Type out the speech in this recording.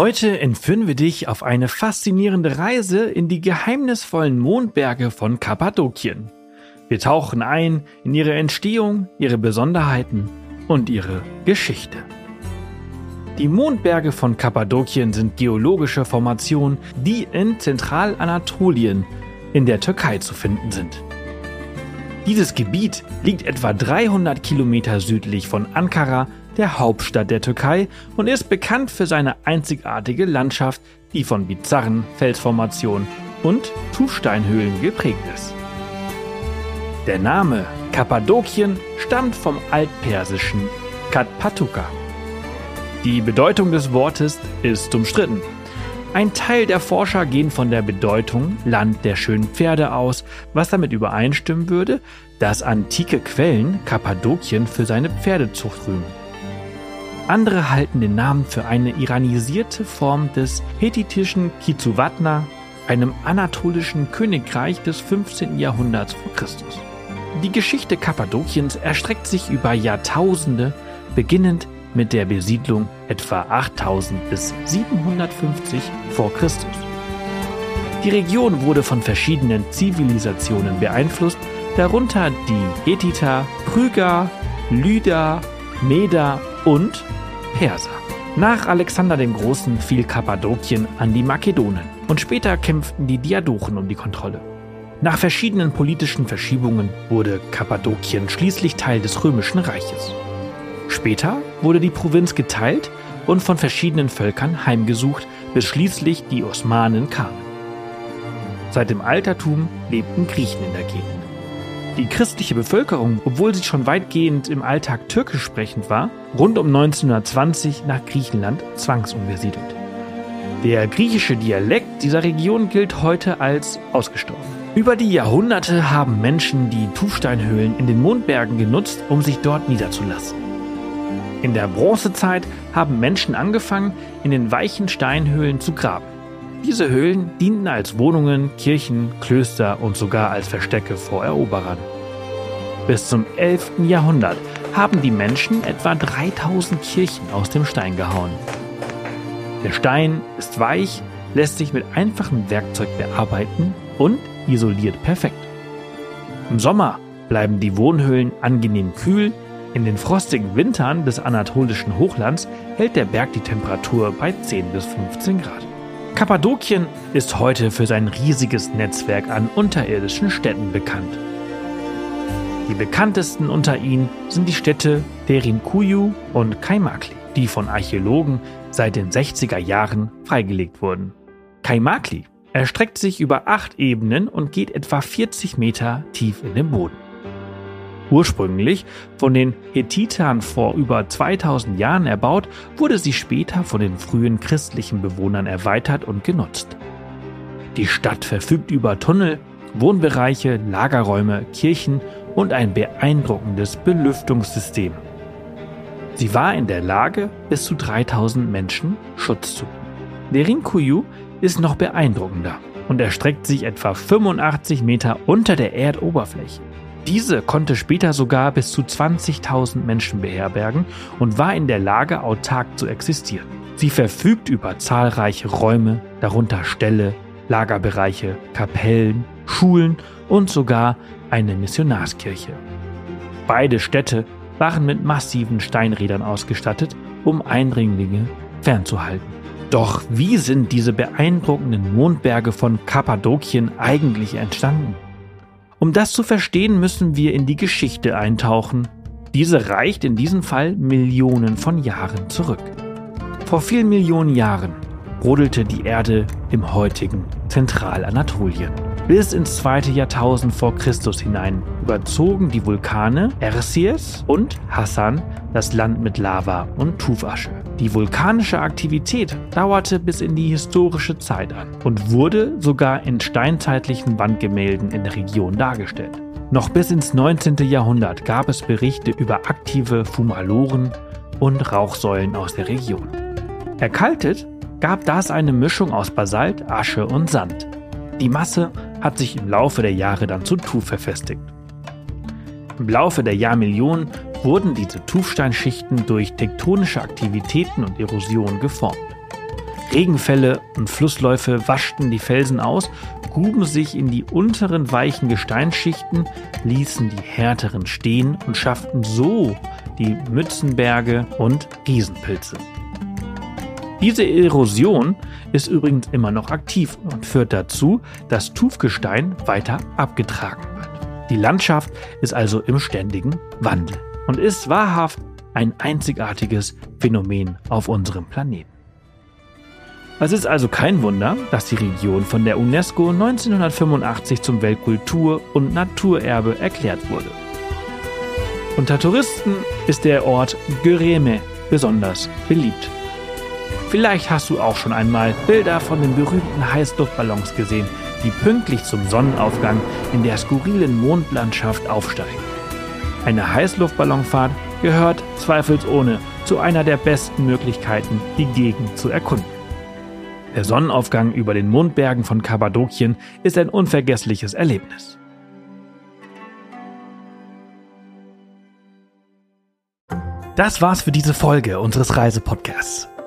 Heute entführen wir dich auf eine faszinierende Reise in die geheimnisvollen Mondberge von Kappadokien. Wir tauchen ein in ihre Entstehung, ihre Besonderheiten und ihre Geschichte. Die Mondberge von Kappadokien sind geologische Formationen, die in Zentralanatolien in der Türkei zu finden sind. Dieses Gebiet liegt etwa 300 Kilometer südlich von Ankara der Hauptstadt der Türkei und ist bekannt für seine einzigartige Landschaft, die von bizarren Felsformationen und Tuffsteinhöhlen geprägt ist. Der Name Kappadokien stammt vom altpersischen Katpatuka. Die Bedeutung des Wortes ist umstritten. Ein Teil der Forscher gehen von der Bedeutung Land der schönen Pferde aus, was damit übereinstimmen würde, dass antike Quellen Kappadokien für seine Pferdezucht rühmen. Andere halten den Namen für eine iranisierte Form des hethitischen Kizuwatna, einem anatolischen Königreich des 15. Jahrhunderts vor Christus. Die Geschichte Kappadokiens erstreckt sich über Jahrtausende, beginnend mit der Besiedlung etwa 8000 bis 750 vor Christus. Die Region wurde von verschiedenen Zivilisationen beeinflusst, darunter die Hethiter, Phryger, Lyder, Meder und Perser. Nach Alexander dem Großen fiel Kappadokien an die Makedonen und später kämpften die Diadochen um die Kontrolle. Nach verschiedenen politischen Verschiebungen wurde Kappadokien schließlich Teil des Römischen Reiches. Später wurde die Provinz geteilt und von verschiedenen Völkern heimgesucht, bis schließlich die Osmanen kamen. Seit dem Altertum lebten Griechen in der Gegend. Die christliche Bevölkerung, obwohl sie schon weitgehend im Alltag türkisch sprechend war, rund um 1920 nach Griechenland zwangsumgesiedelt. Der griechische Dialekt dieser Region gilt heute als ausgestorben. Über die Jahrhunderte haben Menschen die Tuffsteinhöhlen in den Mondbergen genutzt, um sich dort niederzulassen. In der Bronzezeit haben Menschen angefangen, in den weichen Steinhöhlen zu graben. Diese Höhlen dienten als Wohnungen, Kirchen, Klöster und sogar als Verstecke vor Eroberern. Bis zum 11. Jahrhundert haben die Menschen etwa 3000 Kirchen aus dem Stein gehauen. Der Stein ist weich, lässt sich mit einfachem Werkzeug bearbeiten und isoliert perfekt. Im Sommer bleiben die Wohnhöhlen angenehm kühl, in den frostigen Wintern des anatolischen Hochlands hält der Berg die Temperatur bei 10 bis 15 Grad. Kappadokien ist heute für sein riesiges Netzwerk an unterirdischen Städten bekannt. Die bekanntesten unter ihnen sind die Städte Derinkuyu und Kaimakli, die von Archäologen seit den 60er Jahren freigelegt wurden. Kaimakli erstreckt sich über acht Ebenen und geht etwa 40 Meter tief in den Boden. Ursprünglich von den Hethitern vor über 2000 Jahren erbaut, wurde sie später von den frühen christlichen Bewohnern erweitert und genutzt. Die Stadt verfügt über Tunnel, Wohnbereiche, Lagerräume, Kirchen und ein beeindruckendes Belüftungssystem. Sie war in der Lage, bis zu 3000 Menschen Schutz zu bieten. Der Rinkuyu ist noch beeindruckender und erstreckt sich etwa 85 Meter unter der Erdoberfläche. Diese konnte später sogar bis zu 20.000 Menschen beherbergen und war in der Lage, autark zu existieren. Sie verfügt über zahlreiche Räume, darunter Ställe, Lagerbereiche, Kapellen, Schulen und sogar eine Missionarskirche. Beide Städte waren mit massiven Steinrädern ausgestattet, um Eindringlinge fernzuhalten. Doch wie sind diese beeindruckenden Mondberge von Kappadokien eigentlich entstanden? Um das zu verstehen, müssen wir in die Geschichte eintauchen. Diese reicht in diesem Fall Millionen von Jahren zurück. Vor vielen Millionen Jahren brodelte die Erde im heutigen Zentralanatolien. Bis ins zweite Jahrtausend vor Christus hinein überzogen die Vulkane Ersies und Hassan das Land mit Lava und Tufasche. Die vulkanische Aktivität dauerte bis in die historische Zeit an und wurde sogar in steinzeitlichen Wandgemälden in der Region dargestellt. Noch bis ins 19. Jahrhundert gab es Berichte über aktive Fumaloren und Rauchsäulen aus der Region. Erkaltet gab das eine Mischung aus Basalt, Asche und Sand. Die Masse hat sich im Laufe der Jahre dann zu Tuf verfestigt. Im Laufe der Jahrmillionen wurden diese Tuffsteinschichten durch tektonische Aktivitäten und Erosion geformt. Regenfälle und Flussläufe waschten die Felsen aus, gruben sich in die unteren weichen Gesteinsschichten, ließen die härteren stehen und schafften so die Mützenberge und Riesenpilze. Diese Erosion ist übrigens immer noch aktiv und führt dazu, dass Tufgestein weiter abgetragen wird. Die Landschaft ist also im ständigen Wandel und ist wahrhaft ein einzigartiges Phänomen auf unserem Planeten. Es ist also kein Wunder, dass die Region von der UNESCO 1985 zum Weltkultur- und Naturerbe erklärt wurde. Unter Touristen ist der Ort Göreme besonders beliebt. Vielleicht hast du auch schon einmal Bilder von den berühmten Heißluftballons gesehen, die pünktlich zum Sonnenaufgang in der skurrilen Mondlandschaft aufsteigen. Eine Heißluftballonfahrt gehört zweifelsohne zu einer der besten Möglichkeiten, die Gegend zu erkunden. Der Sonnenaufgang über den Mondbergen von Kappadokien ist ein unvergessliches Erlebnis. Das war's für diese Folge unseres Reisepodcasts.